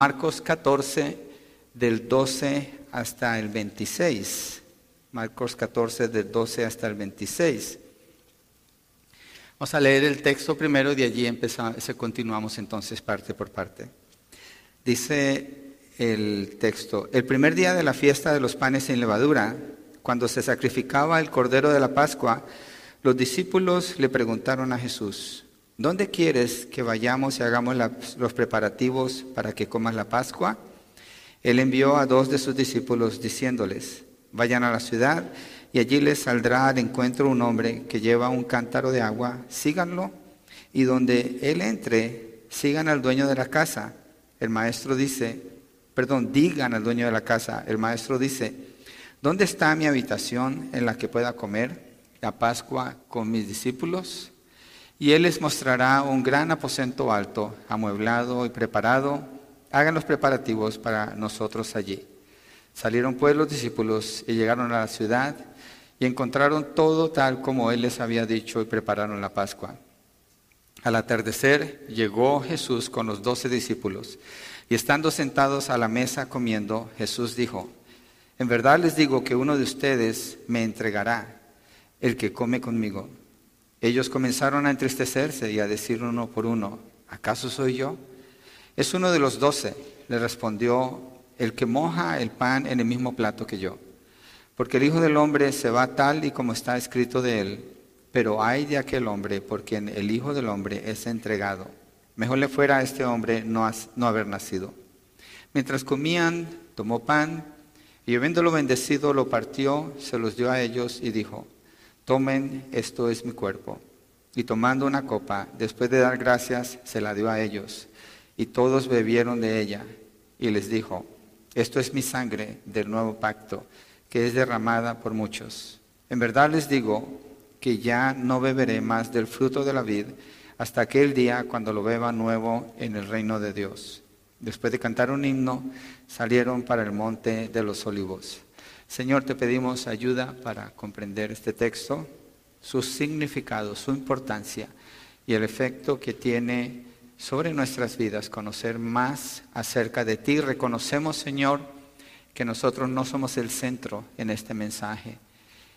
Marcos 14, del 12 hasta el 26. Marcos 14, del 12 hasta el 26. Vamos a leer el texto primero y de allí empezamos, continuamos entonces parte por parte. Dice el texto, el primer día de la fiesta de los panes sin levadura, cuando se sacrificaba el cordero de la Pascua, los discípulos le preguntaron a Jesús, ¿dónde quieres que vayamos y hagamos los preparativos para que comas la Pascua? Él envió a dos de sus discípulos diciéndoles, vayan a la ciudad y allí les saldrá al encuentro un hombre que lleva un cántaro de agua, síganlo y donde él entre, sigan al dueño de la casa. El maestro dice, perdón, digan al dueño de la casa, el maestro dice, ¿dónde está mi habitación en la que pueda comer la Pascua con mis discípulos? Y él les mostrará un gran aposento alto, amueblado y preparado. Hagan los preparativos para nosotros allí. Salieron pues los discípulos y llegaron a la ciudad y encontraron todo tal como él les había dicho y prepararon la Pascua. Al atardecer llegó Jesús con los doce discípulos y estando sentados a la mesa comiendo, Jesús dijo, en verdad les digo que uno de ustedes me entregará, el que come conmigo. Ellos comenzaron a entristecerse y a decir uno por uno, ¿acaso soy yo? Es uno de los doce, le respondió, el que moja el pan en el mismo plato que yo. Porque el Hijo del Hombre se va tal y como está escrito de él, pero hay de aquel hombre por quien el Hijo del Hombre es entregado. Mejor le fuera a este hombre no, no haber nacido. Mientras comían, tomó pan y habiéndolo bendecido, lo partió, se los dio a ellos y dijo, tomen, esto es mi cuerpo. Y tomando una copa, después de dar gracias, se la dio a ellos. Y todos bebieron de ella. Y les dijo, esto es mi sangre del nuevo pacto que es derramada por muchos. En verdad les digo que ya no beberé más del fruto de la vid hasta aquel día cuando lo beba nuevo en el reino de Dios. Después de cantar un himno, salieron para el monte de los olivos. Señor, te pedimos ayuda para comprender este texto, su significado, su importancia y el efecto que tiene sobre nuestras vidas, conocer más acerca de ti. Reconocemos, Señor, que nosotros no somos el centro en este mensaje,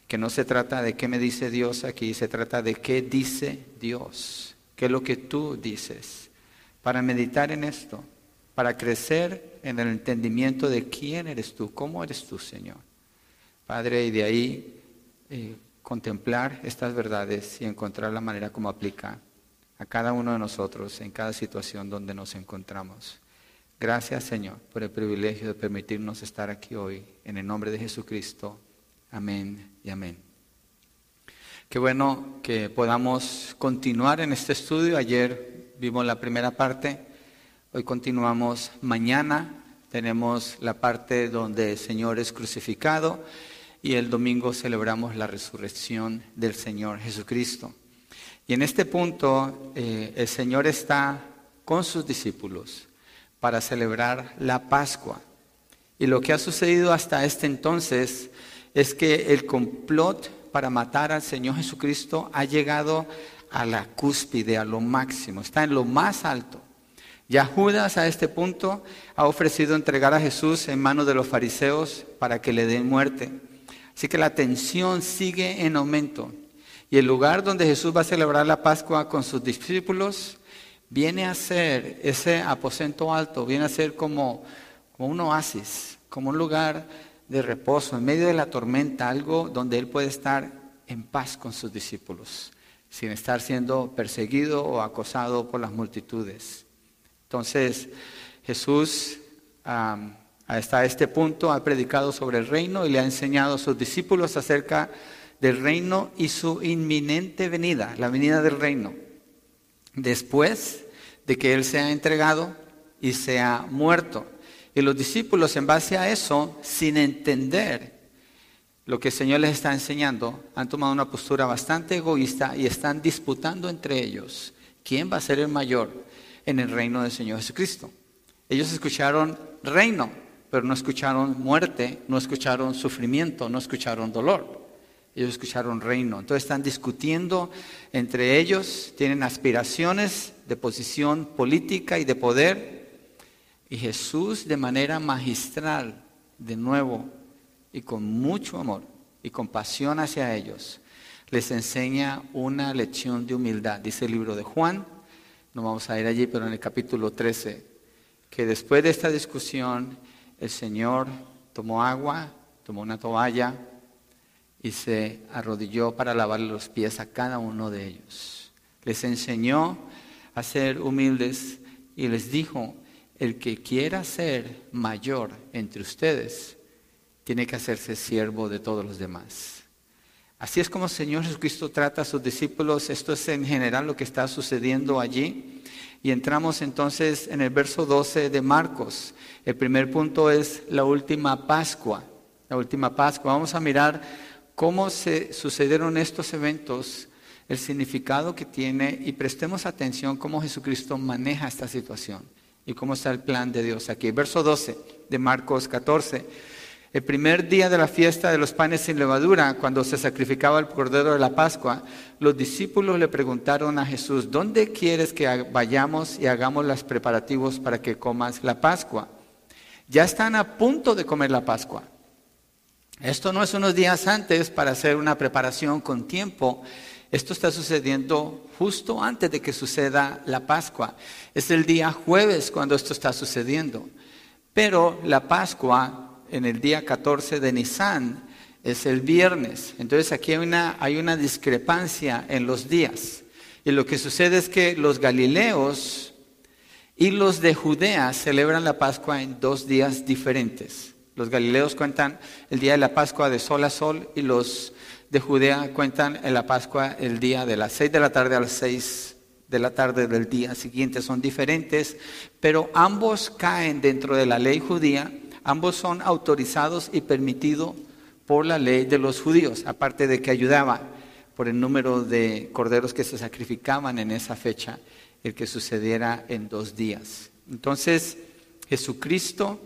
que no se trata de qué me dice Dios aquí, se trata de qué dice Dios, qué es lo que tú dices, para meditar en esto, para crecer en el entendimiento de quién eres tú, cómo eres tú, Señor. Padre, y de ahí eh, contemplar estas verdades y encontrar la manera como aplica a cada uno de nosotros en cada situación donde nos encontramos. Gracias Señor por el privilegio de permitirnos estar aquí hoy. En el nombre de Jesucristo. Amén y amén. Qué bueno que podamos continuar en este estudio. Ayer vimos la primera parte. Hoy continuamos mañana. Tenemos la parte donde el Señor es crucificado y el domingo celebramos la resurrección del Señor Jesucristo. Y en este punto eh, el Señor está con sus discípulos para celebrar la Pascua. Y lo que ha sucedido hasta este entonces es que el complot para matar al Señor Jesucristo ha llegado a la cúspide, a lo máximo, está en lo más alto. Ya Judas a este punto ha ofrecido entregar a Jesús en manos de los fariseos para que le den muerte. Así que la tensión sigue en aumento. Y el lugar donde Jesús va a celebrar la Pascua con sus discípulos viene a ser ese aposento alto, viene a ser como, como un oasis, como un lugar de reposo, en medio de la tormenta, algo donde Él puede estar en paz con sus discípulos, sin estar siendo perseguido o acosado por las multitudes. Entonces, Jesús hasta este punto ha predicado sobre el reino y le ha enseñado a sus discípulos acerca del reino y su inminente venida, la venida del reino después de que Él sea entregado y sea muerto. Y los discípulos en base a eso, sin entender lo que el Señor les está enseñando, han tomado una postura bastante egoísta y están disputando entre ellos quién va a ser el mayor en el reino del Señor Jesucristo. Ellos escucharon reino, pero no escucharon muerte, no escucharon sufrimiento, no escucharon dolor. Ellos escucharon reino. Entonces están discutiendo entre ellos, tienen aspiraciones de posición política y de poder Y Jesús de manera magistral, de nuevo, y con mucho amor y compasión hacia ellos, les enseña una lección de humildad. Dice el libro de Juan, no vamos a ir allí, pero en el capítulo 13, que después de esta discusión, el Señor tomó agua, tomó una toalla y se arrodilló para lavarle los pies a cada uno de ellos. Les enseñó a ser humildes y les dijo, el que quiera ser mayor entre ustedes, tiene que hacerse siervo de todos los demás. Así es como el Señor Jesucristo trata a sus discípulos. Esto es en general lo que está sucediendo allí. Y entramos entonces en el verso 12 de Marcos. El primer punto es la última Pascua. La última Pascua. Vamos a mirar cómo se sucedieron estos eventos, el significado que tiene y prestemos atención cómo Jesucristo maneja esta situación y cómo está el plan de Dios aquí. Verso 12 de Marcos 14. El primer día de la fiesta de los panes sin levadura, cuando se sacrificaba el cordero de la Pascua, los discípulos le preguntaron a Jesús, ¿dónde quieres que vayamos y hagamos los preparativos para que comas la Pascua? Ya están a punto de comer la Pascua. Esto no es unos días antes para hacer una preparación con tiempo. Esto está sucediendo justo antes de que suceda la Pascua. Es el día jueves cuando esto está sucediendo. Pero la Pascua en el día 14 de Nisan, es el viernes. Entonces aquí hay una, hay una discrepancia en los días. Y lo que sucede es que los galileos y los de Judea celebran la Pascua en dos días diferentes. Los galileos cuentan el día de la Pascua de sol a sol y los de Judea cuentan en la Pascua el día de las seis de la tarde a las seis de la tarde del día siguiente. Son diferentes, pero ambos caen dentro de la ley judía Ambos son autorizados y permitidos por la ley de los judíos, aparte de que ayudaba por el número de corderos que se sacrificaban en esa fecha, el que sucediera en dos días. Entonces, Jesucristo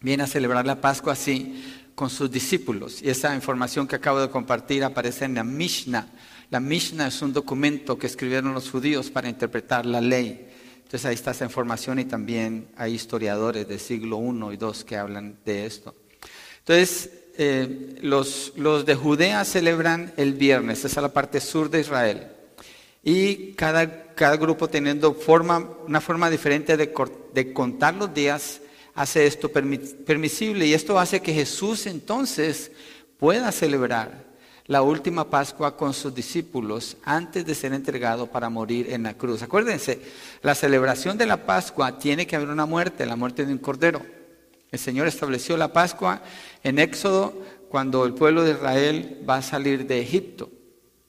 viene a celebrar la Pascua así con sus discípulos. Y esa información que acabo de compartir aparece en la Mishnah. La Mishnah es un documento que escribieron los judíos para interpretar la ley. Entonces ahí está esa información y también hay historiadores del siglo I y II que hablan de esto. Entonces, eh, los, los, de Judea celebran el viernes, esa es la parte sur de Israel. Y cada, cada grupo teniendo forma, una forma diferente de, de contar los días, hace esto permisible. Y esto hace que Jesús entonces pueda celebrar la última Pascua con sus discípulos antes de ser entregado para morir en la cruz. Acuérdense, la celebración de la Pascua tiene que haber una muerte, la muerte de un cordero. El Señor estableció la Pascua en Éxodo cuando el pueblo de Israel va a salir de Egipto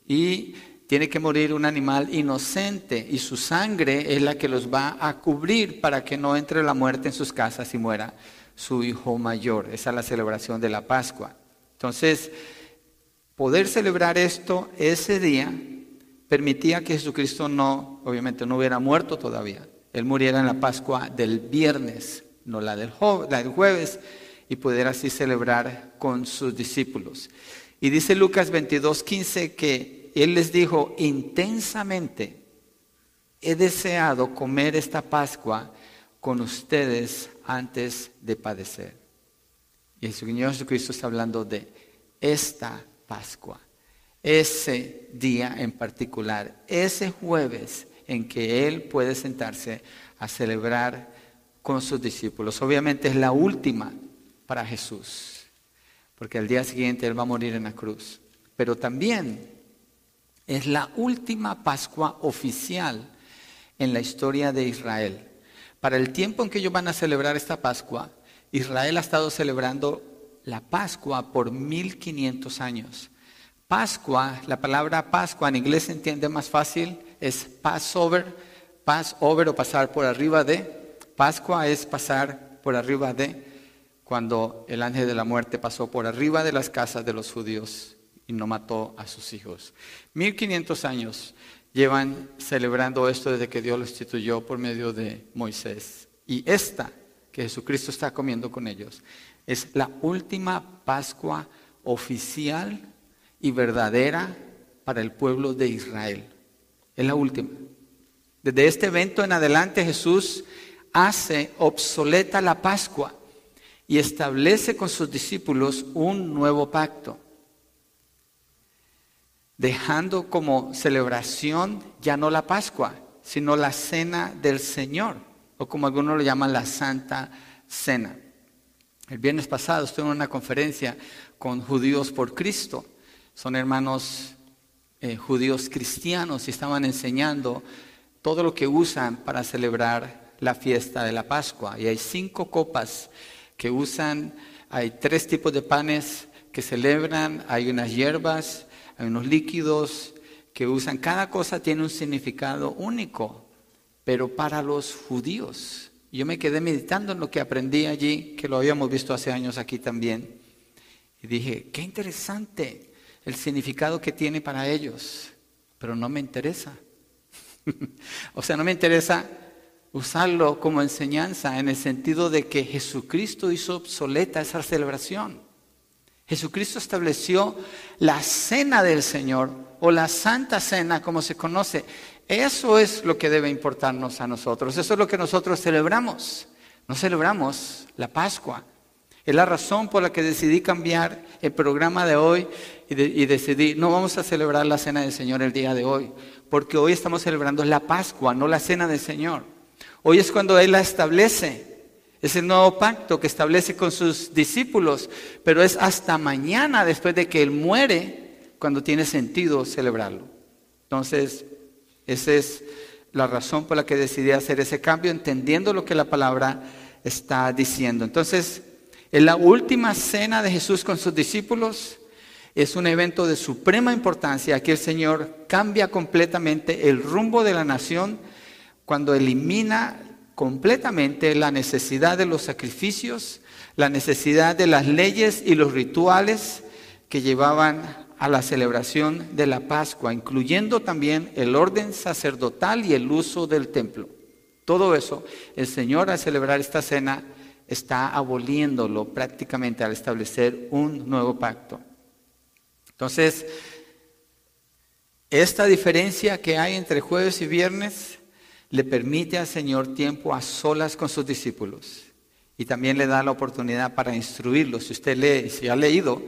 y tiene que morir un animal inocente y su sangre es la que los va a cubrir para que no entre la muerte en sus casas y muera su hijo mayor. Esa es la celebración de la Pascua. Entonces, poder celebrar esto ese día permitía que Jesucristo no, obviamente no hubiera muerto todavía. Él muriera en la Pascua del viernes, no la del, jueves, y pudiera así celebrar con sus discípulos. Y dice Lucas 22, 15 que Él les dijo, intensamente he deseado comer esta Pascua con ustedes antes de padecer. Y el Señor Jesucristo está hablando de esta Pascua. Ese día en particular, ese jueves en que Él puede sentarse a celebrar con sus discípulos. Obviamente es la última para Jesús, porque al día siguiente Él va a morir en la cruz. Pero también es la última Pascua oficial en la historia de Israel. Para el tiempo en que ellos van a celebrar esta Pascua, Israel ha estado celebrando la Pascua por 1500 años. Pascua, la palabra Pascua en inglés se entiende más fácil, es Passover, Passover o pasar por arriba de. Pascua es pasar por arriba de cuando el ángel de la muerte pasó por arriba de las casas de los judíos y no mató a sus hijos. 1500 años llevan celebrando esto desde que Dios lo instituyó por medio de Moisés. Y esta que Jesucristo está comiendo con ellos es la última Pascua oficial y verdadera para el pueblo de Israel. Es la última. Desde este evento en adelante Jesús hace obsoleta la Pascua y establece con sus discípulos un nuevo pacto, dejando como celebración ya no la Pascua, sino la cena del Señor, o como algunos lo llaman la Santa Cena. El viernes pasado estuve en una conferencia con judíos por Cristo. Son hermanos eh, judíos cristianos y estaban enseñando todo lo que usan para celebrar la fiesta de la Pascua. Y hay cinco copas que usan, hay tres tipos de panes que celebran, hay unas hierbas, hay unos líquidos que usan. Cada cosa tiene un significado único, pero para los judíos. Yo me quedé meditando en lo que aprendí allí, que lo habíamos visto hace años aquí también. Y dije, qué interesante el significado que tiene para ellos, pero no me interesa. o sea, no me interesa usarlo como enseñanza en el sentido de que Jesucristo hizo obsoleta esa celebración. Jesucristo estableció la cena del Señor o la Santa Cena como se conoce eso es lo que debe importarnos a nosotros. Eso es lo que nosotros celebramos. No celebramos la Pascua. Es la razón por la que decidí cambiar el programa de hoy y, decidí, no vamos a celebrar la cena del Señor el día de hoy, porque hoy estamos celebrando la Pascua, no la cena del Señor. Hoy es cuando Él la establece. Es el nuevo pacto que establece con sus discípulos, pero es hasta mañana después de que Él muere cuando tiene sentido celebrarlo. Entonces, esa es la razón por la que decidí hacer ese cambio, entendiendo lo que la palabra está diciendo. Entonces, en la última cena de Jesús con sus discípulos es un evento de suprema importancia. Aquí el Señor cambia completamente el rumbo de la nación cuando elimina completamente la necesidad de los sacrificios, la necesidad de las leyes y los rituales que llevaban a la celebración de la Pascua, incluyendo también el orden sacerdotal y el uso del templo. Todo eso, el Señor al celebrar esta cena está aboliéndolo prácticamente al establecer un nuevo pacto. Entonces, esta diferencia que hay entre jueves y viernes le permite al Señor tiempo a solas con sus discípulos y también le da la oportunidad para instruirlos. Si usted lee, si ha leído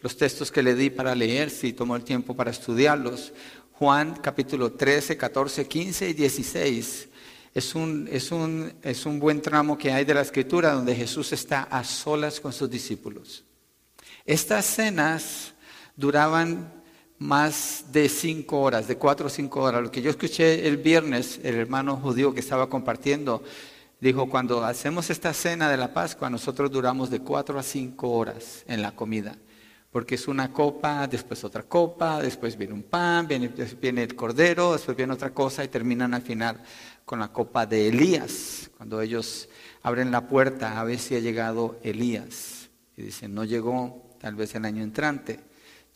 los textos que le di para leer, si tomó el tiempo para estudiarlos. Juan capítulo 13, 14, 15 y 16. Es un, es, un, es un buen tramo que hay de la escritura donde Jesús está a solas con sus discípulos. Estas cenas duraban más de cinco horas, de cuatro o cinco horas. Lo que yo escuché el viernes, el hermano judío que estaba compartiendo, dijo, cuando hacemos esta cena de la Pascua, nosotros duramos de cuatro a cinco horas en la comida porque es una copa, después otra copa, después viene un pan, viene, viene, el cordero, después viene otra cosa y terminan al final con la copa de Elías, cuando ellos abren la puerta a ver si ha llegado Elías. Y dicen, no llegó, tal vez el año entrante.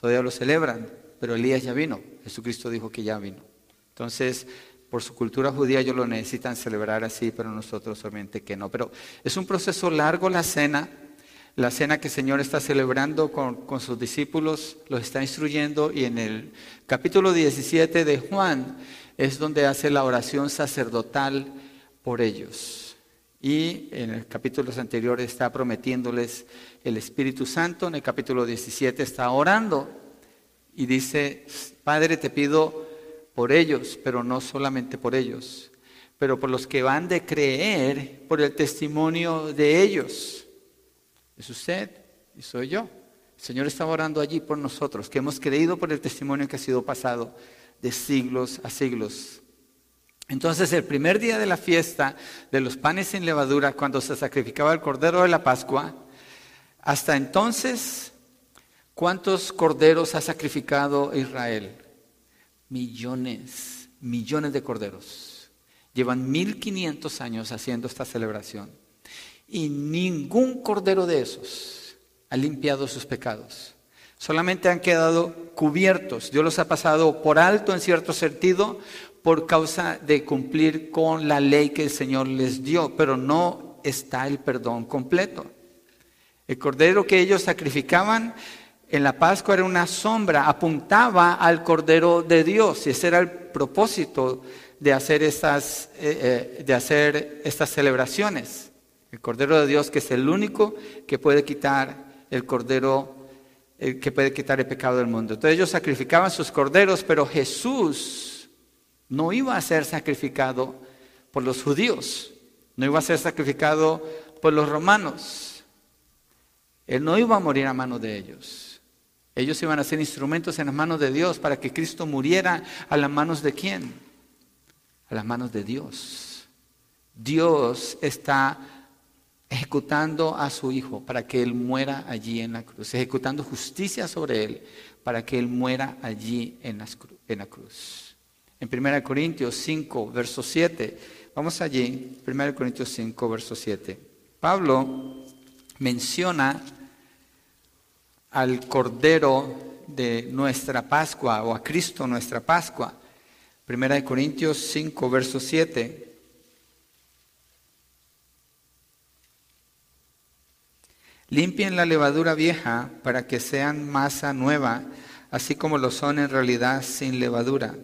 Todavía lo celebran, pero Elías ya vino. Jesucristo dijo que ya vino. Entonces, por su cultura judía ellos lo necesitan celebrar así, pero nosotros solamente que no. Pero es un proceso largo la cena la cena que el Señor está celebrando con, sus discípulos, los está instruyendo y en el capítulo 17 de Juan es donde hace la oración sacerdotal por ellos. Y en el capítulo anterior está prometiéndoles el Espíritu Santo, en el capítulo 17 está orando y dice, Padre, te pido por ellos, pero no solamente por ellos, pero por los que van de creer por el testimonio de ellos es usted y soy yo. El Señor está orando allí por nosotros, que hemos creído por el testimonio que ha sido pasado de siglos a siglos. Entonces, el primer día de la fiesta de los panes sin levadura, cuando se sacrificaba el cordero de la Pascua, hasta entonces, ¿cuántos corderos ha sacrificado Israel? Millones, millones de corderos. Llevan 1500 años haciendo esta celebración y ningún cordero de esos ha limpiado sus pecados. Solamente han quedado cubiertos. Dios los ha pasado por alto en cierto sentido por causa de cumplir con la ley que el Señor les dio, pero no está el perdón completo. El cordero que ellos sacrificaban en la Pascua era una sombra, apuntaba al cordero de Dios y ese era el propósito de hacer estas, eh, eh, de hacer estas celebraciones. El Cordero de Dios, que es el único que puede quitar el Cordero, que puede quitar el pecado del mundo. Entonces ellos sacrificaban sus corderos, pero Jesús no iba a ser sacrificado por los judíos, no iba a ser sacrificado por los romanos. Él no iba a morir a manos de ellos. Ellos iban a ser instrumentos en las manos de Dios para que Cristo muriera a las manos de quién? A las manos de Dios. Dios está ejecutando a su Hijo para que Él muera allí en la cruz, ejecutando justicia sobre Él para que Él muera allí en la, cruz. En 1 Corintios 5, verso 7, vamos allí, 1 Corintios 5, verso 7. Pablo menciona al Cordero de nuestra Pascua o a Cristo nuestra Pascua. Primera de Corintios 5, verso 7. Limpien la levadura vieja para que sean masa nueva, así como lo son en realidad sin levadura.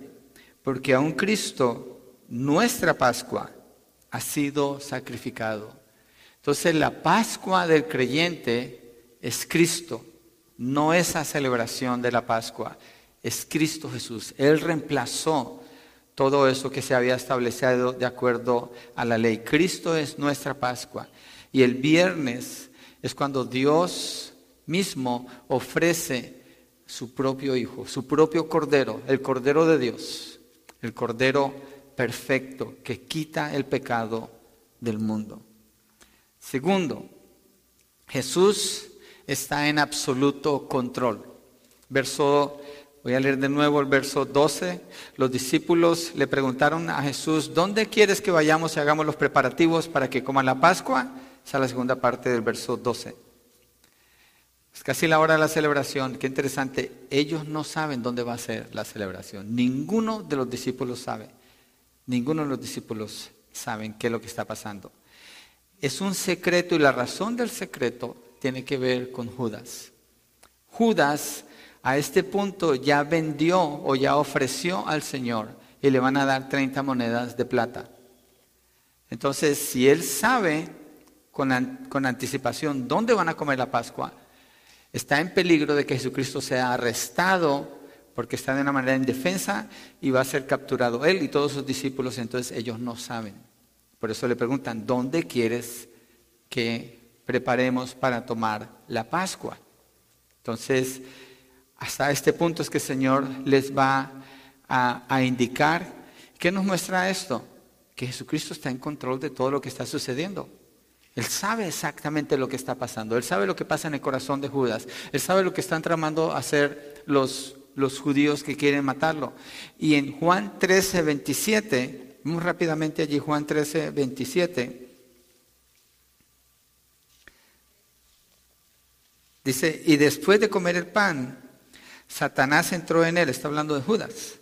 Porque aún Cristo, nuestra Pascua, ha sido sacrificado. Entonces la Pascua del creyente es Cristo no esa celebración de la Pascua, es Cristo Jesús. Él reemplazó todo eso que se había establecido de acuerdo a la ley. Cristo es nuestra Pascua. Y el viernes es cuando Dios mismo ofrece su propio Hijo, su propio Cordero, el Cordero de Dios, el Cordero perfecto que quita el pecado del mundo. Segundo, Jesús está en absoluto control. Verso, voy a leer de nuevo el verso 12. Los discípulos le preguntaron a Jesús, ¿dónde quieres que vayamos y hagamos los preparativos para que coman la Pascua? Esa es la segunda parte del verso 12. Es casi la hora de la celebración. Qué interesante. Ellos no saben dónde va a ser la celebración. Ninguno de los discípulos sabe. Ninguno de los discípulos saben qué es lo que está pasando. Es un secreto y la razón del secreto tiene que ver con Judas. Judas a este punto ya vendió o ya ofreció al Señor y le van a dar 30 monedas de plata. Entonces, si él sabe con, con, anticipación dónde van a comer la Pascua, está en peligro de que Jesucristo sea arrestado porque está de una manera indefensa y va a ser capturado él y todos sus discípulos, entonces ellos no saben. Por eso le preguntan, ¿dónde quieres que preparemos para tomar la Pascua. Entonces, hasta este punto es que el Señor les va a, indicar. ¿Qué nos muestra esto? Que Jesucristo está en control de todo lo que está sucediendo. Él sabe exactamente lo que está pasando. Él sabe lo que pasa en el corazón de Judas. Él sabe lo que están tramando hacer los, los judíos que quieren matarlo. Y en Juan 13, 27, muy rápidamente allí, Juan 13, 27. Dice, y después de comer el pan, Satanás entró en él, está hablando de Judas.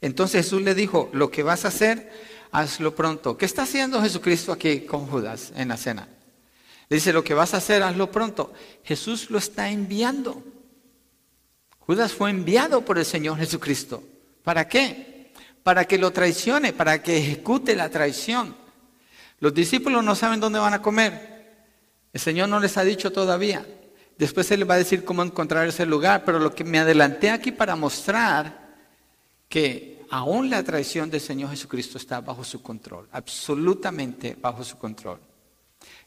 Entonces Jesús le dijo, lo que vas a hacer, hazlo pronto. ¿Qué está haciendo Jesucristo aquí con Judas en la cena? dice, lo que vas a hacer, hazlo pronto. Jesús lo está enviando. Judas fue enviado por el Señor Jesucristo. ¿Para qué? Para que lo traicione, para que ejecute la traición. Los discípulos no saben dónde van a comer. El Señor no les ha dicho todavía. Después Él va a decir cómo encontrar ese lugar, pero lo que me adelanté aquí para mostrar que aún la traición del Señor Jesucristo está bajo su control, absolutamente bajo su control.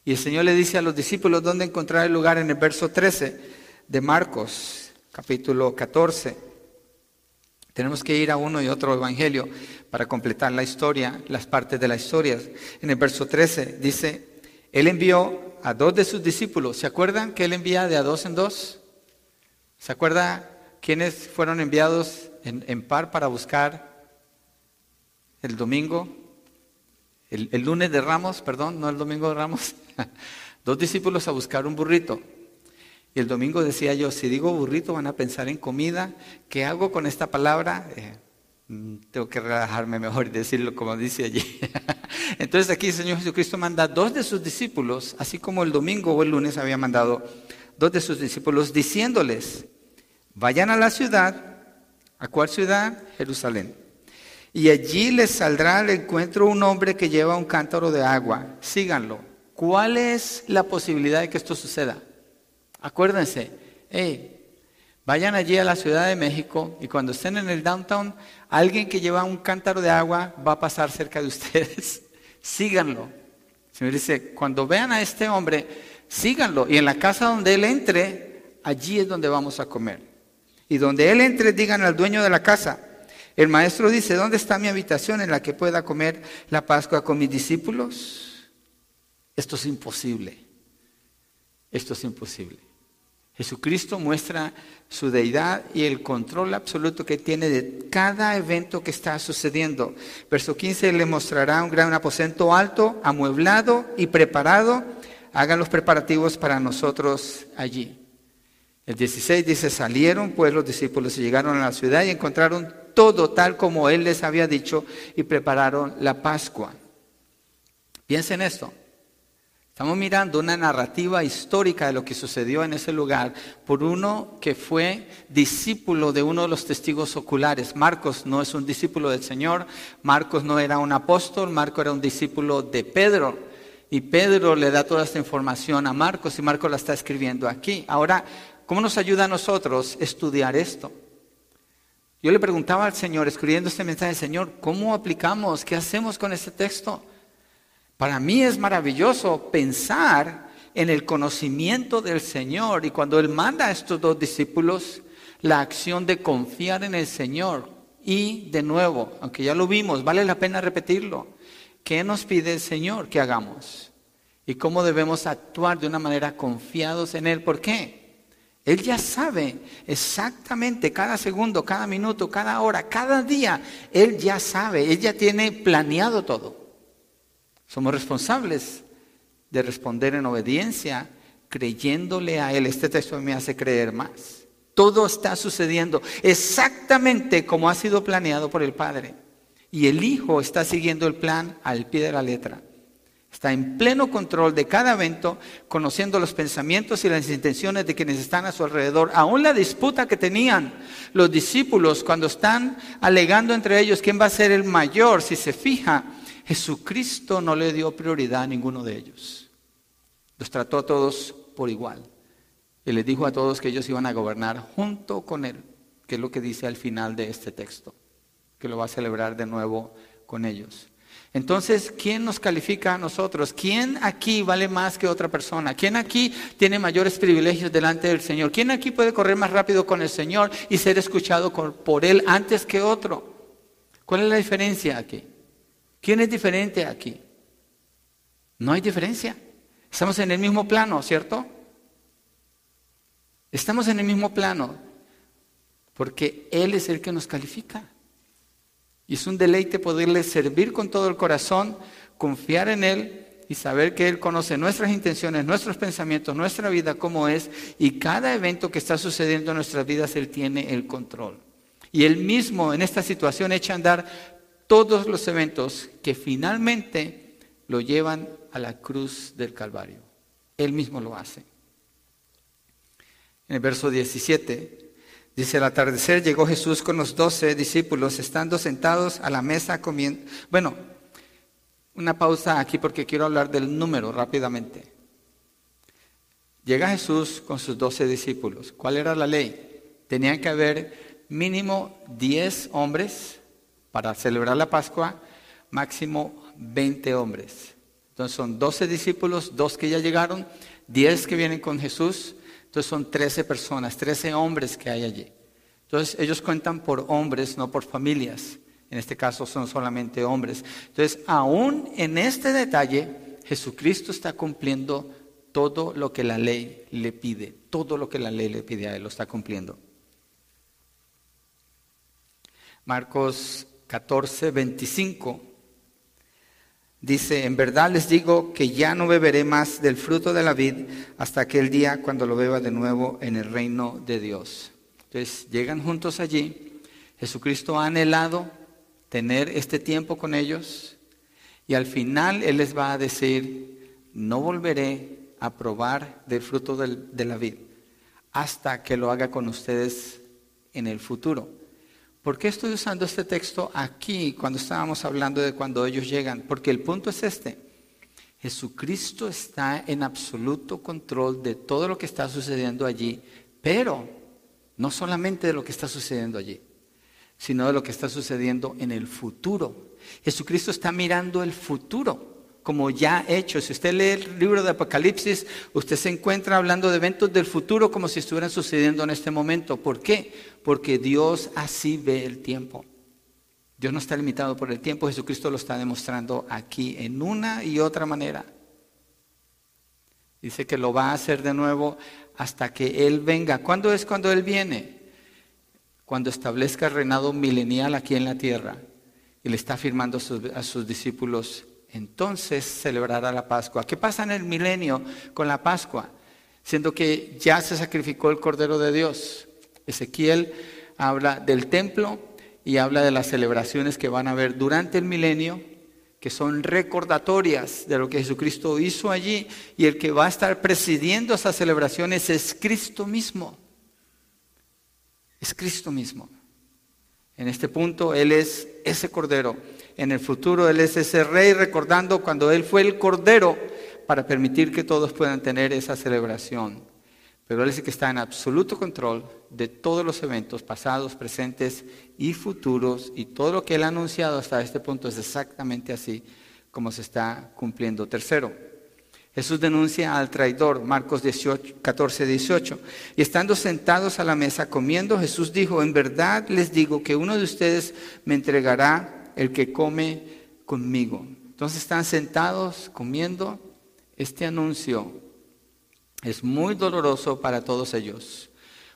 Y el Señor le dice a los discípulos dónde encontrar el lugar en el verso 13 de Marcos, capítulo 14. Tenemos que ir a uno y otro evangelio para completar la historia, las partes de la historia. En el verso 13 dice, Él envió a dos de sus discípulos. ¿Se acuerdan que él envía de a dos en dos? ¿Se acuerda quiénes fueron enviados en, par para buscar el domingo? El, lunes de Ramos, perdón, no el domingo de Ramos. dos discípulos a buscar un burrito. Y el domingo decía yo, si digo burrito van a pensar en comida. ¿Qué hago con esta palabra? Eh, tengo que relajarme mejor y decirlo como dice allí. Entonces aquí el Señor Jesucristo manda dos de sus discípulos, así como el domingo o el lunes había mandado dos de sus discípulos diciéndoles, vayan a la ciudad, ¿a cuál ciudad? Jerusalén. Y allí les saldrá al encuentro un hombre que lleva un cántaro de agua. Síganlo. ¿Cuál es la posibilidad de que esto suceda? Acuérdense, vayan allí a la Ciudad de México y cuando estén en el downtown, alguien que lleva un cántaro de agua va a pasar cerca de ustedes. Síganlo. El Señor dice, cuando vean a este hombre, síganlo. Y en la casa donde él entre, allí es donde vamos a comer. Y donde él entre, digan al dueño de la casa, el maestro dice, ¿dónde está mi habitación en la que pueda comer la Pascua con mis discípulos? Esto es imposible. Esto es imposible. Jesucristo muestra su deidad y el control absoluto que tiene de cada evento que está sucediendo. Verso 15 le mostrará un gran aposento alto, amueblado y preparado. Hagan los preparativos para nosotros allí. El 16 dice, salieron pues los discípulos y llegaron a la ciudad y encontraron todo tal como Él les había dicho y prepararon la Pascua. Piensen esto. Estamos mirando una narrativa histórica de lo que sucedió en ese lugar por uno que fue discípulo de uno de los testigos oculares. Marcos no es un discípulo del Señor, Marcos no era un apóstol, Marcos era un discípulo de Pedro. Y Pedro le da toda esta información a Marcos y Marcos la está escribiendo aquí. Ahora, ¿cómo nos ayuda a nosotros estudiar esto? Yo le preguntaba al Señor, escribiendo este mensaje, Señor, ¿cómo aplicamos? ¿Qué hacemos con este texto? Para mí es maravilloso pensar en el conocimiento del Señor y cuando Él manda a estos dos discípulos la acción de confiar en el Señor. Y de nuevo, aunque ya lo vimos, vale la pena repetirlo. ¿Qué nos pide el Señor que hagamos? ¿Y cómo debemos actuar de una manera confiados en Él? ¿Por qué? Él ya sabe exactamente cada segundo, cada minuto, cada hora, cada día. Él ya sabe, Él ya tiene planeado todo. Somos responsables de responder en obediencia, creyéndole a Él. Este texto me hace creer más. Todo está sucediendo exactamente como ha sido planeado por el Padre. Y el Hijo está siguiendo el plan al pie de la letra. Está en pleno control de cada evento, conociendo los pensamientos y las intenciones de quienes están a su alrededor. Aún la disputa que tenían los discípulos cuando están alegando entre ellos quién va a ser el mayor, si se fija, Jesucristo no le dio prioridad a ninguno de ellos. Los trató a todos por igual. Y les dijo a todos que ellos iban a gobernar junto con Él, que es lo que dice al final de este texto, que lo va a celebrar de nuevo con ellos. Entonces, ¿quién nos califica a nosotros? ¿Quién aquí vale más que otra persona? ¿Quién aquí tiene mayores privilegios delante del Señor? ¿Quién aquí puede correr más rápido con el Señor y ser escuchado por Él antes que otro? ¿Cuál es la diferencia aquí? ¿Quién es diferente aquí? No hay diferencia. Estamos en el mismo plano, ¿cierto? Estamos en el mismo plano porque Él es el que nos califica. Y es un deleite poderle servir con todo el corazón, confiar en Él y saber que Él conoce nuestras intenciones, nuestros pensamientos, nuestra vida como es, y cada evento que está sucediendo en nuestras vidas, Él tiene el control. Y Él mismo en esta situación echa a andar todos los eventos que finalmente lo llevan a la cruz del Calvario. Él mismo lo hace. En el verso 17 Dice, al atardecer llegó Jesús con los doce discípulos, estando sentados a la mesa comiendo. Bueno, una pausa aquí porque quiero hablar del número rápidamente. Llega Jesús con sus doce discípulos. ¿Cuál era la ley? Tenían que haber mínimo diez hombres para celebrar la Pascua, máximo veinte hombres. Entonces son doce discípulos, dos que ya llegaron, diez que vienen con Jesús entonces son 13 personas, 13 hombres que hay allí. Entonces ellos cuentan por hombres, no por familias. En este caso son solamente hombres. Entonces, aún en este detalle, Jesucristo está cumpliendo todo lo que la ley le pide. Todo lo que la ley le pide a él lo está cumpliendo. Marcos 14, 25. Dice, en verdad les digo que ya no beberé más del fruto de la vid hasta aquel día cuando lo beba de nuevo en el reino de Dios. Entonces llegan juntos allí. Jesucristo ha anhelado tener este tiempo con ellos y al final Él les va a decir, no volveré a probar del fruto de la vid hasta que lo haga con ustedes en el futuro. ¿Por qué estoy usando este texto aquí cuando estábamos hablando de cuando ellos llegan? Porque el punto es este. Jesucristo está en absoluto control de todo lo que está sucediendo allí, pero no solamente de lo que está sucediendo allí, sino de lo que está sucediendo en el futuro. Jesucristo está mirando el futuro como ya hecho. Si usted lee el libro de Apocalipsis, usted se encuentra hablando de eventos del futuro como si estuvieran sucediendo en este momento. ¿Por qué? Porque Dios así ve el tiempo. Dios no está limitado por el tiempo, Jesucristo lo está demostrando aquí en una y otra manera. Dice que lo va a hacer de nuevo hasta que Él venga. ¿Cuándo es cuando Él viene? Cuando establezca el reinado milenial aquí en la tierra y le está afirmando a sus discípulos entonces celebrará la Pascua. ¿Qué pasa en el milenio con la Pascua? Siendo que ya se sacrificó el Cordero de Dios. Ezequiel habla del templo y habla de las celebraciones que van a haber durante el milenio, que son recordatorias de lo que Jesucristo hizo allí, y el que va a estar presidiendo esas celebraciones es Cristo mismo. Es Cristo mismo. En este punto, Él es ese Cordero en el futuro Él es ese rey recordando cuando Él fue el cordero para permitir que todos puedan tener esa celebración. Pero Él es el que está en absoluto control de todos los eventos pasados, presentes y futuros. Y todo lo que Él ha anunciado hasta este punto es exactamente así como se está cumpliendo. Tercero, Jesús denuncia al traidor, Marcos 18, 14, 18. Y estando sentados a la mesa comiendo, Jesús dijo, en verdad les digo que uno de ustedes me entregará el que come conmigo. Entonces están sentados comiendo. Este anuncio es muy doloroso para todos ellos,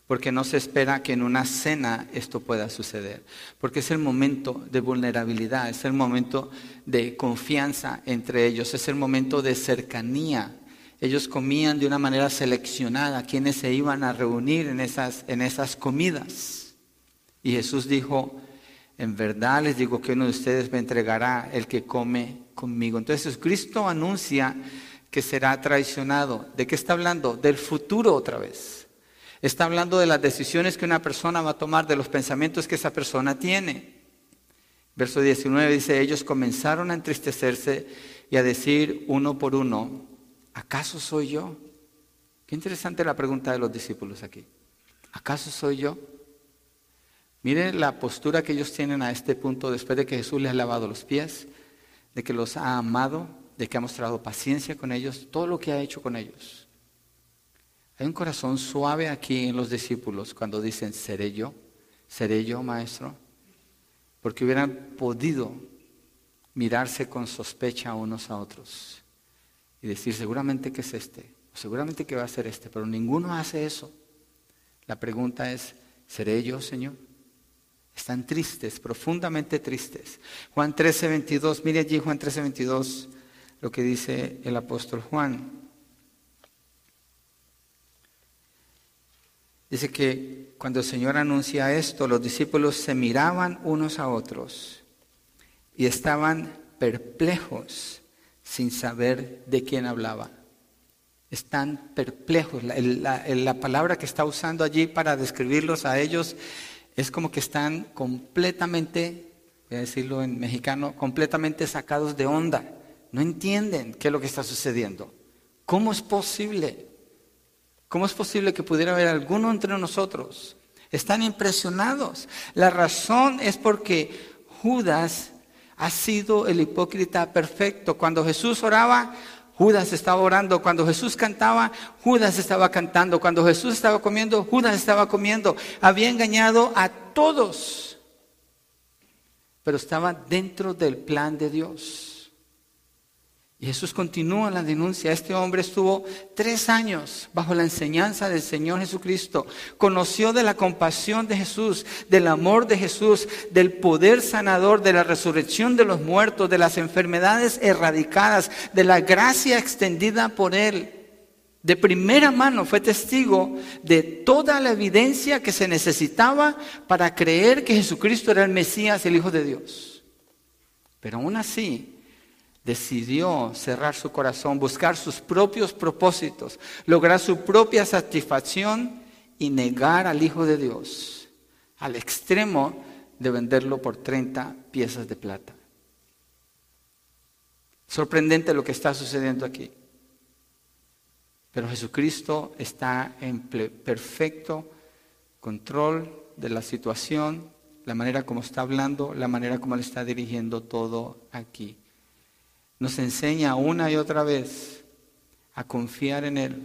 porque no se espera que en una cena esto pueda suceder, porque es el momento de vulnerabilidad, es el momento de confianza entre ellos, es el momento de cercanía. Ellos comían de una manera seleccionada quienes se iban a reunir en esas, en esas comidas. Y Jesús dijo, en verdad les digo que uno de ustedes me entregará el que come conmigo. Entonces Cristo anuncia que será traicionado. ¿De qué está hablando? Del futuro otra vez. Está hablando de las decisiones que una persona va a tomar, de los pensamientos que esa persona tiene. Verso 19 dice, ellos comenzaron a entristecerse y a decir uno por uno, ¿acaso soy yo? Qué interesante la pregunta de los discípulos aquí. ¿Acaso soy yo? Mire la postura que ellos tienen a este punto después de que Jesús les ha lavado los pies, de que los ha amado, de que ha mostrado paciencia con ellos, todo lo que ha hecho con ellos. Hay un corazón suave aquí en los discípulos cuando dicen, ¿seré yo? ¿Seré yo, maestro? Porque hubieran podido mirarse con sospecha unos a otros y decir, seguramente que es este, seguramente que va a ser este, pero ninguno hace eso. La pregunta es, ¿seré yo, Señor? Están tristes, profundamente tristes. Juan 13, 22, mire allí Juan 13, 22, lo que dice el apóstol Juan. Dice que cuando el Señor anuncia esto, los discípulos se miraban unos a otros y estaban perplejos sin saber de quién hablaba. Están perplejos. La, la palabra que está usando allí para describirlos a ellos es como que están completamente, voy a decirlo en mexicano, completamente sacados de onda. No entienden qué es lo que está sucediendo. ¿Cómo es posible? ¿Cómo es posible que pudiera haber alguno entre nosotros? Están impresionados. La razón es porque Judas ha sido el hipócrita perfecto. Cuando Jesús oraba, Judas estaba orando. Cuando Jesús cantaba, Judas estaba cantando. Cuando Jesús estaba comiendo, Judas estaba comiendo. Había engañado a todos. Pero estaba dentro del plan de Dios. Y Jesús continúa la denuncia. Este hombre estuvo tres años bajo la enseñanza del Señor Jesucristo. Conoció de la compasión de Jesús, del amor de Jesús, del poder sanador, de la resurrección de los muertos, de las enfermedades erradicadas, de la gracia extendida por Él. De primera mano fue testigo de toda la evidencia que se necesitaba para creer que Jesucristo era el Mesías, el Hijo de Dios. Pero aún así, decidió cerrar su corazón, buscar sus propios propósitos, lograr su propia satisfacción y negar al Hijo de Dios, al extremo de venderlo por 30 piezas de plata. Sorprendente lo que está sucediendo aquí. Pero Jesucristo está en perfecto control de la situación, la manera como está hablando, la manera como le está dirigiendo todo aquí. Nos enseña una y otra vez a confiar en Él,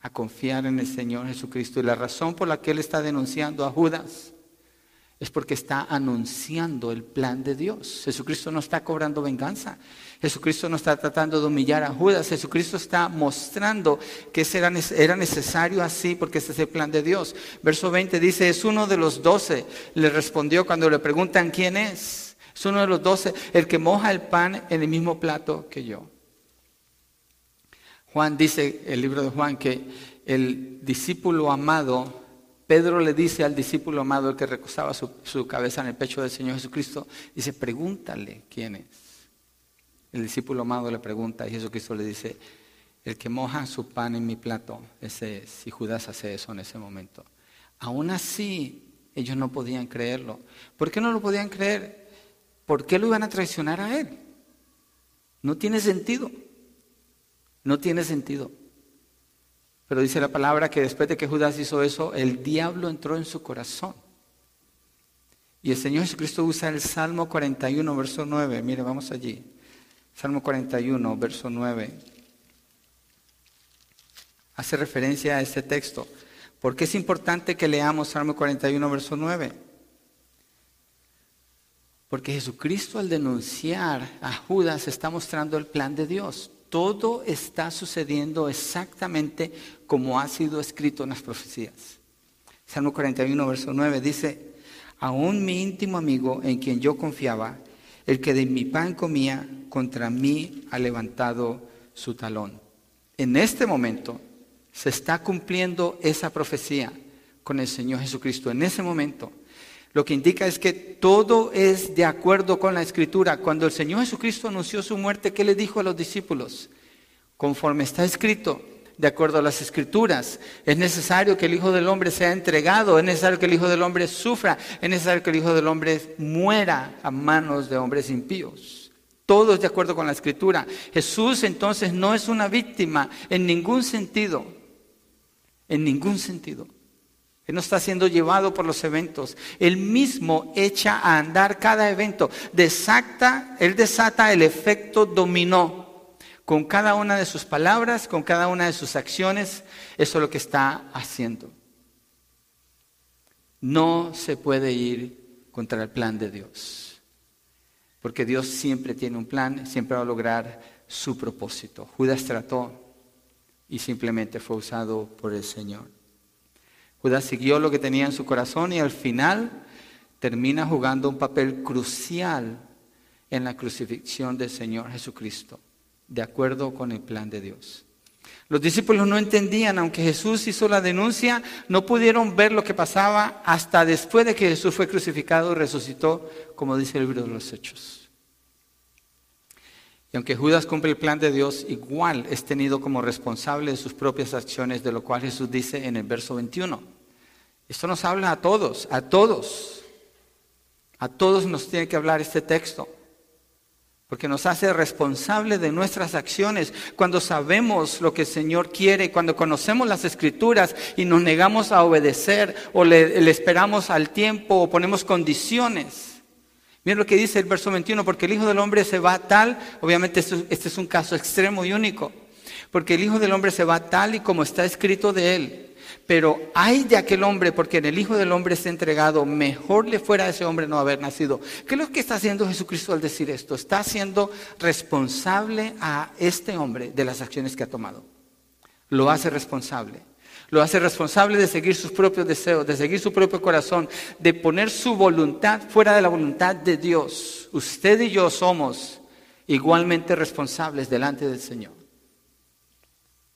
a confiar en el Señor Jesucristo. Y la razón por la que Él está denunciando a Judas es porque está anunciando el plan de Dios. Jesucristo no está cobrando venganza. Jesucristo no está tratando de humillar a Judas. Jesucristo está mostrando que era necesario así porque ese es el plan de Dios. Verso 20 dice, es uno de los doce. Le respondió cuando le preguntan quién es. Es uno de los doce, el que moja el pan en el mismo plato que yo. Juan dice, el libro de Juan, que el discípulo amado Pedro le dice al discípulo amado, el que recostaba su, cabeza en el pecho del Señor Jesucristo, dice, pregúntale quién es. El discípulo amado le pregunta y Jesucristo le dice, el que moja su pan en mi plato, ese es. Y Judas hace eso en ese momento. Aún así, ellos no podían creerlo. ¿Por qué no lo podían creer? ¿Por qué lo iban a traicionar a él? No tiene sentido. No tiene sentido. Pero dice la palabra que después de que Judas hizo eso, el diablo entró en su corazón. Y el Señor Jesucristo usa el Salmo 41, verso 9. Mire, vamos allí. Salmo 41, verso 9. Hace referencia a este texto. ¿Por qué es importante que leamos Salmo 41, verso 9? Porque Jesucristo al denunciar a Judas está mostrando el plan de Dios todo está sucediendo exactamente como ha sido escrito en las profecías. Salmo 41, verso 9 dice, aún mi íntimo amigo en quien yo confiaba, el que de mi pan comía, contra mí ha levantado su talón. En este momento se está cumpliendo esa profecía con el Señor Jesucristo. En ese momento lo que indica es que todo es de acuerdo con la escritura. Cuando el Señor Jesucristo anunció su muerte, ¿qué le dijo a los discípulos? Conforme está escrito, de acuerdo a las escrituras, es necesario que el Hijo del Hombre sea entregado, es necesario que el Hijo del Hombre sufra, es necesario que el Hijo del Hombre muera a manos de hombres impíos. Todo es de acuerdo con la escritura. Jesús entonces no es una víctima en ningún sentido, en ningún sentido. Él no está siendo llevado por los eventos. Él mismo echa a andar cada evento. Desacta, él desata el efecto dominó. Con cada una de sus palabras, con cada una de sus acciones, eso es lo que está haciendo. No se puede ir contra el plan de Dios. Porque Dios siempre tiene un plan, siempre va a lograr su propósito. Judas trató y simplemente fue usado por el Señor. Judas siguió lo que tenía en su corazón y al final termina jugando un papel crucial en la crucifixión del Señor Jesucristo, de acuerdo con el plan de Dios. Los discípulos no entendían, aunque Jesús hizo la denuncia, no pudieron ver lo que pasaba hasta después de que Jesús fue crucificado y resucitó, como dice el libro de los Hechos. Y aunque Judas cumple el plan de Dios, igual es tenido como responsable de sus propias acciones, de lo cual Jesús dice en el verso 21. Esto nos habla a todos, a todos. A todos nos tiene que hablar este texto. Porque nos hace responsable de nuestras acciones. Cuando sabemos lo que el Señor quiere, cuando conocemos las escrituras y nos negamos a obedecer o le esperamos al tiempo o ponemos condiciones. Miren lo que dice el verso 21, porque el Hijo del Hombre se va tal, obviamente este es un caso extremo y único, porque el Hijo del Hombre se va tal y como está escrito de él. Pero hay de aquel hombre, porque en el Hijo del Hombre está entregado, mejor le fuera a ese hombre no haber nacido. ¿Qué es lo que está haciendo Jesucristo al decir esto? Está siendo responsable a este hombre de las acciones que ha tomado. Lo hace responsable. Lo hace responsable de seguir sus propios deseos, de seguir su propio corazón, de poner su voluntad fuera de la voluntad de Dios. Usted y yo somos igualmente responsables delante del Señor.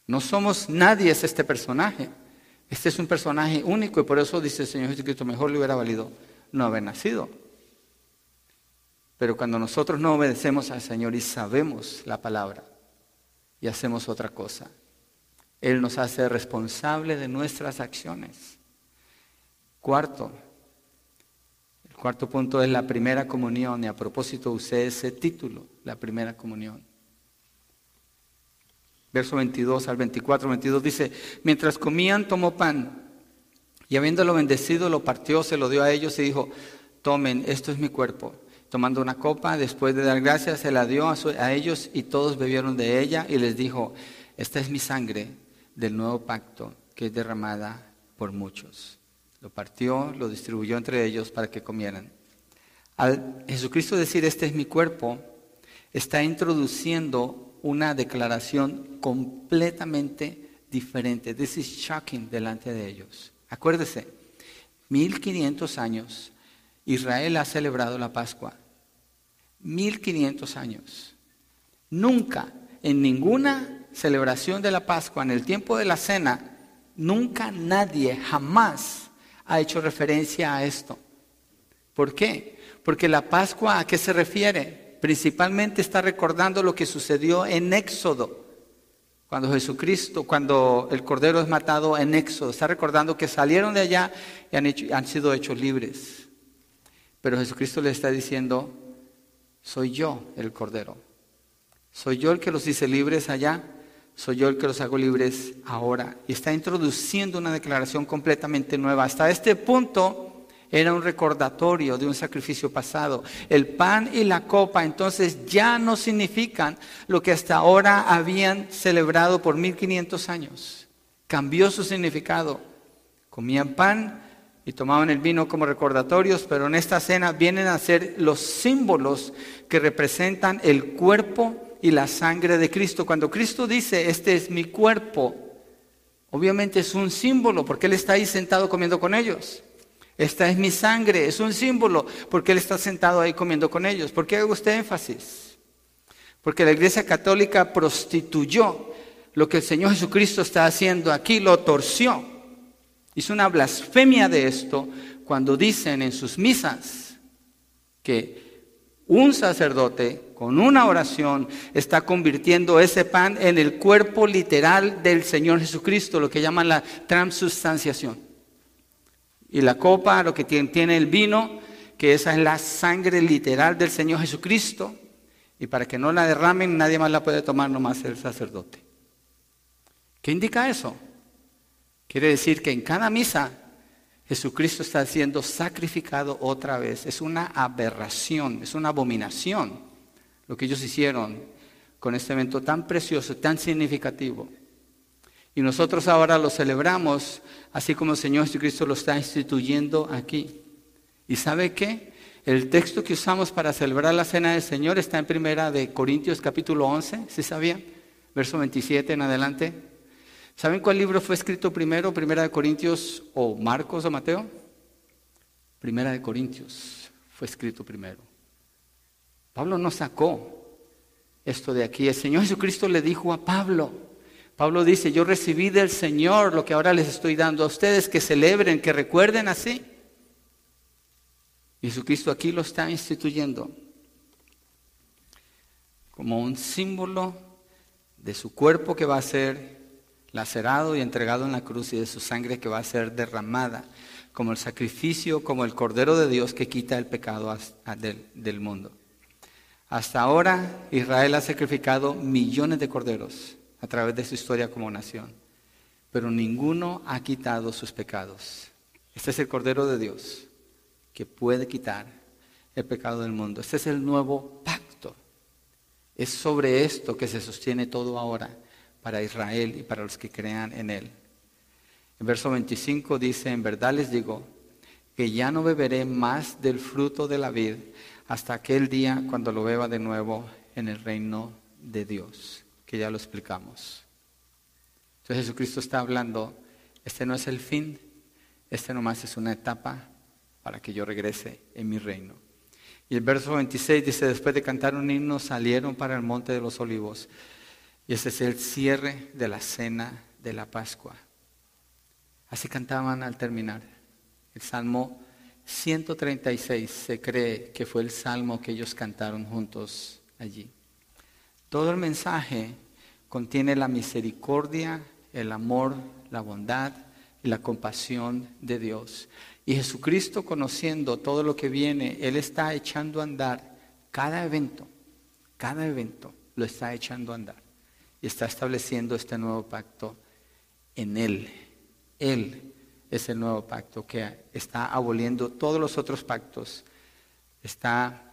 No somos nadie es este personaje. Este es un personaje único y por eso dice el Señor Jesucristo, mejor le hubiera valido no haber nacido. Pero cuando nosotros no obedecemos al Señor y sabemos la palabra y hacemos otra cosa, él nos hace responsable de nuestras acciones. Cuarto, cuarto punto es la primera comunión y a propósito usé ese título, la primera comunión. Verso 22 al 24, 22 dice, mientras comían tomó pan y habiéndolo bendecido lo partió, se lo dio a ellos y dijo, tomen, esto es mi cuerpo. Tomando una copa, después de dar gracias, se la dio a, a ellos y todos bebieron de ella y les dijo, esta es mi sangre del nuevo pacto que es derramada por muchos. Lo partió, lo distribuyó entre ellos para que comieran. Al Jesucristo decir, este es mi cuerpo, está introduciendo una declaración completamente diferente. This is shocking delante de ellos. Acuérdese, 1500 años Israel ha celebrado la Pascua. 1500 años. Nunca en ninguna celebración de la Pascua, en el tiempo de la cena, nunca nadie jamás ha hecho referencia a esto. ¿Por qué? Porque la Pascua a qué se refiere? Principalmente está recordando lo que sucedió en Éxodo. Cuando Jesucristo, cuando el Cordero es matado en Éxodo, está recordando que salieron de allá y han, han sido hechos libres. Pero Jesucristo le está diciendo, soy yo el Cordero. Soy yo el que los hice libres allá, soy yo el que los hago libres ahora. Y está introduciendo una declaración completamente nueva. Hasta este punto era un recordatorio de un sacrificio pasado. El pan y la copa entonces ya no significan lo que hasta ahora habían celebrado por 1500 años. Cambió su significado. Comían pan y tomaban el vino como recordatorios, pero en esta cena vienen a ser los símbolos que representan el cuerpo y la sangre de Cristo. Cuando Cristo dice, este es mi cuerpo, obviamente es un símbolo porque Él está ahí sentado comiendo con ellos. Esta es mi sangre, es un símbolo porque Él está sentado ahí comiendo con ellos. ¿Por qué hago este énfasis? Porque la Iglesia Católica prostituyó lo que el Señor Jesucristo está haciendo aquí, lo torció. Hizo una blasfemia de esto cuando dicen en sus misas que un sacerdote con una oración está convirtiendo ese pan en el cuerpo literal del Señor Jesucristo, lo que llaman la transubstanciación. Y la copa, lo que tiene, el vino, que esa es la sangre literal del Señor Jesucristo. Y para que no la derramen, nadie más la puede tomar, nomás el sacerdote. ¿Qué indica eso? Quiere decir que en cada misa Jesucristo está siendo sacrificado otra vez. Es una aberración, es una abominación lo que ellos hicieron con este evento tan precioso, tan significativo. Y nosotros ahora lo celebramos así como el Señor Jesucristo lo está instituyendo aquí. ¿Y sabe qué? El texto que usamos para celebrar la cena del Señor está en primera de Corintios capítulo 11, ¿sí sabían? Verso 27 en adelante. ¿Saben cuál libro fue escrito primero? Primera de Corintios o Marcos o Mateo. Primera de Corintios fue escrito primero. Pablo no sacó esto de aquí. El Señor Jesucristo le dijo a Pablo. Pablo dice, yo recibí del Señor lo que ahora les estoy dando a ustedes, que celebren, que recuerden así. Jesucristo aquí lo está instituyendo como un símbolo de su cuerpo que va a ser lacerado y entregado en la cruz y de su sangre que va a ser derramada como el sacrificio, como el Cordero de Dios que quita el pecado del, mundo. Hasta ahora Israel ha sacrificado millones de corderos a través de su historia como nación, pero ninguno ha quitado sus pecados. Este es el Cordero de Dios que puede quitar el pecado del mundo. Este es el nuevo pacto. Es sobre esto que se sostiene todo ahora para Israel y para los que crean en él. En verso 25 dice, en verdad les digo que ya no beberé más del fruto de la vid hasta aquel día cuando lo beba de nuevo en el reino de Dios, que ya lo explicamos. Entonces Jesucristo está hablando, este no es el fin, este nomás es una etapa para que yo regrese en mi reino. Y el verso 26 dice, después de cantar un himno salieron para el monte de los olivos. Y ese es el cierre de la cena de la Pascua. Así cantaban al terminar. El Salmo 136 se cree que fue el salmo que ellos cantaron juntos allí. Todo el mensaje contiene la misericordia, el amor, la bondad, y la compasión de Dios. Y Jesucristo, conociendo todo lo que viene, Él está echando a andar cada evento, cada evento lo está echando a andar y está estableciendo este nuevo pacto en Él. Él es el nuevo pacto que está aboliendo todos los otros pactos, está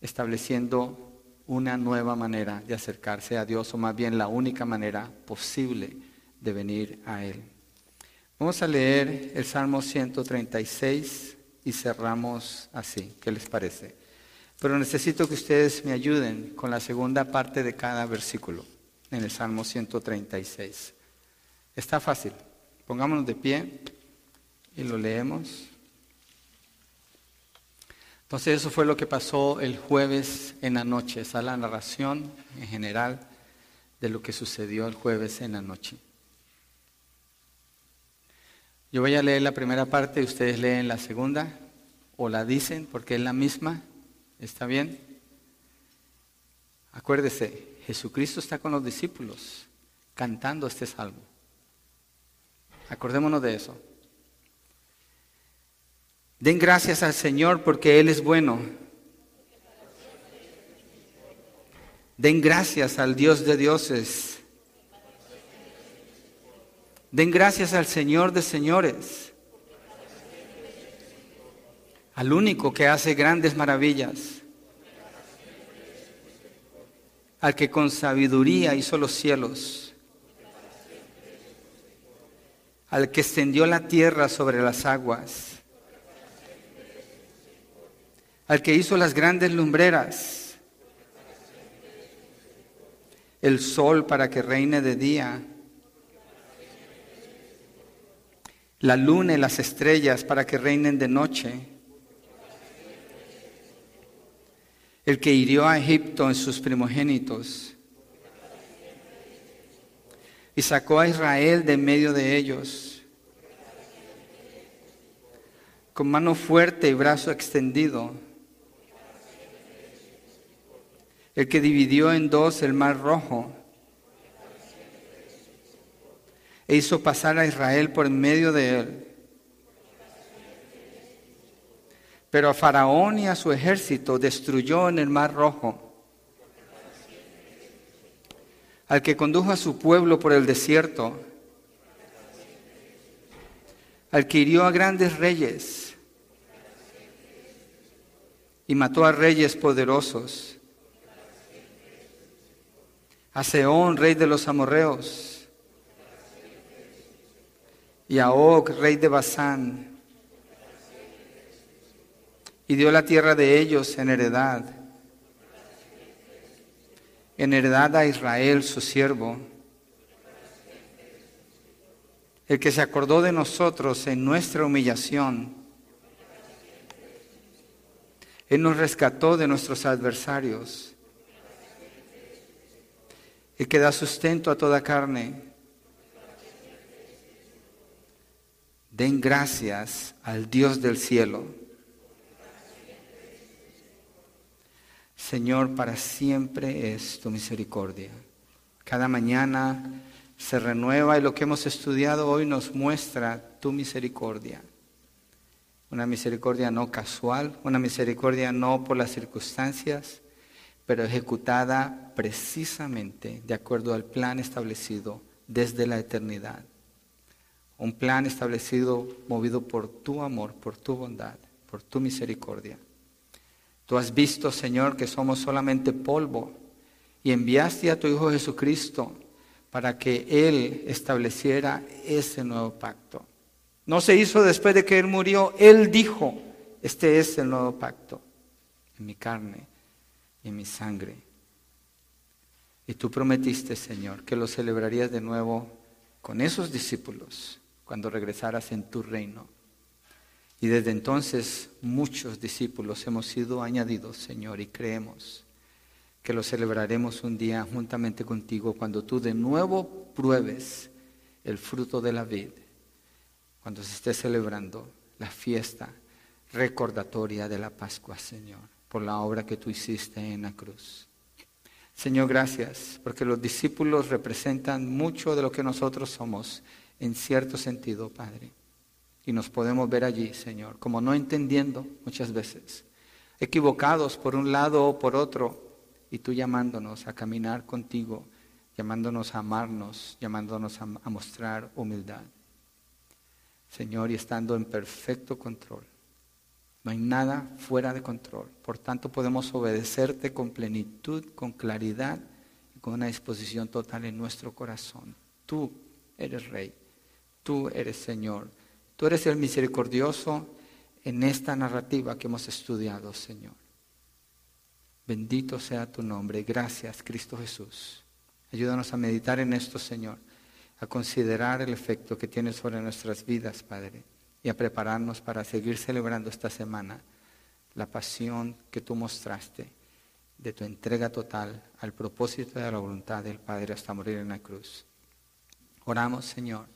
estableciendo una nueva manera de acercarse a Dios, o más bien la única manera posible de venir a Él. Vamos a leer el Salmo 136 y cerramos así. ¿Qué les parece? Pero necesito que ustedes me ayuden con la segunda parte de cada versículo en el Salmo 136. Está fácil. Pongámonos de pie y lo leemos. Entonces eso fue lo que pasó el jueves en la noche. Esa es la narración en general de lo que sucedió el jueves en la noche. Yo voy a leer la primera parte y ustedes leen la segunda o la dicen porque es la misma. ¿Está bien? Acuérdese, Jesucristo está con los discípulos cantando este salmo. Acordémonos de eso. Den gracias al Señor porque Él es bueno. Den gracias al Dios de dioses Den gracias al Señor de señores, al único que hace grandes maravillas, al que con sabiduría hizo los cielos, al que extendió la tierra sobre las aguas, al que hizo las grandes lumbreras, el sol para que reine de día la luna y las estrellas para que reinen de noche. El que hirió a Egipto en sus primogénitos y sacó a Israel de medio de ellos con mano fuerte y brazo extendido. El que dividió en dos el mar rojo e hizo pasar a Israel por medio de él. Pero a Faraón y a su ejército destruyó en el mar rojo. Al que condujo a su pueblo por el desierto. Al que hirió a grandes reyes y mató a reyes poderosos. A Seón, rey de los amorreos y a Og, rey de Basán, y dio la tierra de ellos en heredad, en heredad a Israel, su siervo, el que se acordó de nosotros en nuestra humillación. Él nos rescató de nuestros adversarios, el que da sustento a toda carne Den gracias al Dios del cielo. Señor, para siempre es tu misericordia. Cada mañana se renueva y lo que hemos estudiado hoy nos muestra tu misericordia. Una misericordia no casual, una misericordia no por las circunstancias, pero ejecutada precisamente de acuerdo al plan establecido desde la eternidad un plan establecido, movido por tu amor, por tu bondad, por tu misericordia. Tú has visto, Señor, que somos solamente polvo y enviaste a tu Hijo Jesucristo para que Él estableciera ese nuevo pacto. No se hizo después de que Él murió, Él dijo, este es el nuevo pacto en mi carne y en mi sangre. Y tú prometiste, Señor, que lo celebrarías de nuevo con esos discípulos cuando regresaras en tu reino. Y desde entonces muchos discípulos hemos sido añadidos, Señor, y creemos que lo celebraremos un día juntamente contigo cuando tú de nuevo pruebes el fruto de la vid, cuando se esté celebrando la fiesta recordatoria de la Pascua, Señor, por la obra que tú hiciste en la cruz. Señor, gracias, porque los discípulos representan mucho de lo que nosotros somos en cierto sentido, Padre. Y nos podemos ver allí, Señor, como no entendiendo muchas veces, equivocados por un lado o por otro, y tú llamándonos a caminar contigo, llamándonos a amarnos, llamándonos a, mostrar humildad. Señor, y estando en perfecto control. No hay nada fuera de control. Por tanto, podemos obedecerte con plenitud, con claridad y con una disposición total en nuestro corazón. Tú eres Rey. Tú eres Señor. Tú eres el misericordioso en esta narrativa que hemos estudiado, Señor. Bendito sea tu nombre. Gracias, Cristo Jesús. Ayúdanos a meditar en esto, Señor, a considerar el efecto que tiene sobre nuestras vidas, Padre, y a prepararnos para seguir celebrando esta semana la pasión que tú mostraste de tu entrega total al propósito de la voluntad del Padre hasta morir en la cruz. Oramos, Señor,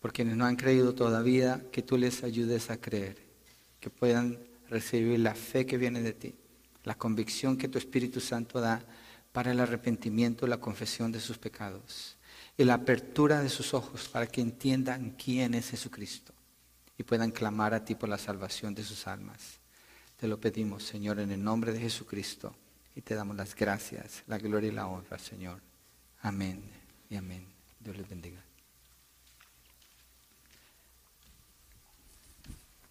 por quienes no han creído todavía, que tú les ayudes a creer, que puedan recibir la fe que viene de ti, la convicción que tu Espíritu Santo da para el arrepentimiento la confesión de sus pecados, y la apertura de sus ojos para que entiendan quién es Jesucristo y puedan clamar a ti por la salvación de sus almas. Te lo pedimos, Señor, en el nombre de Jesucristo, y te damos las gracias, la gloria y la honra, Señor. Amén y amén. Dios les bendiga.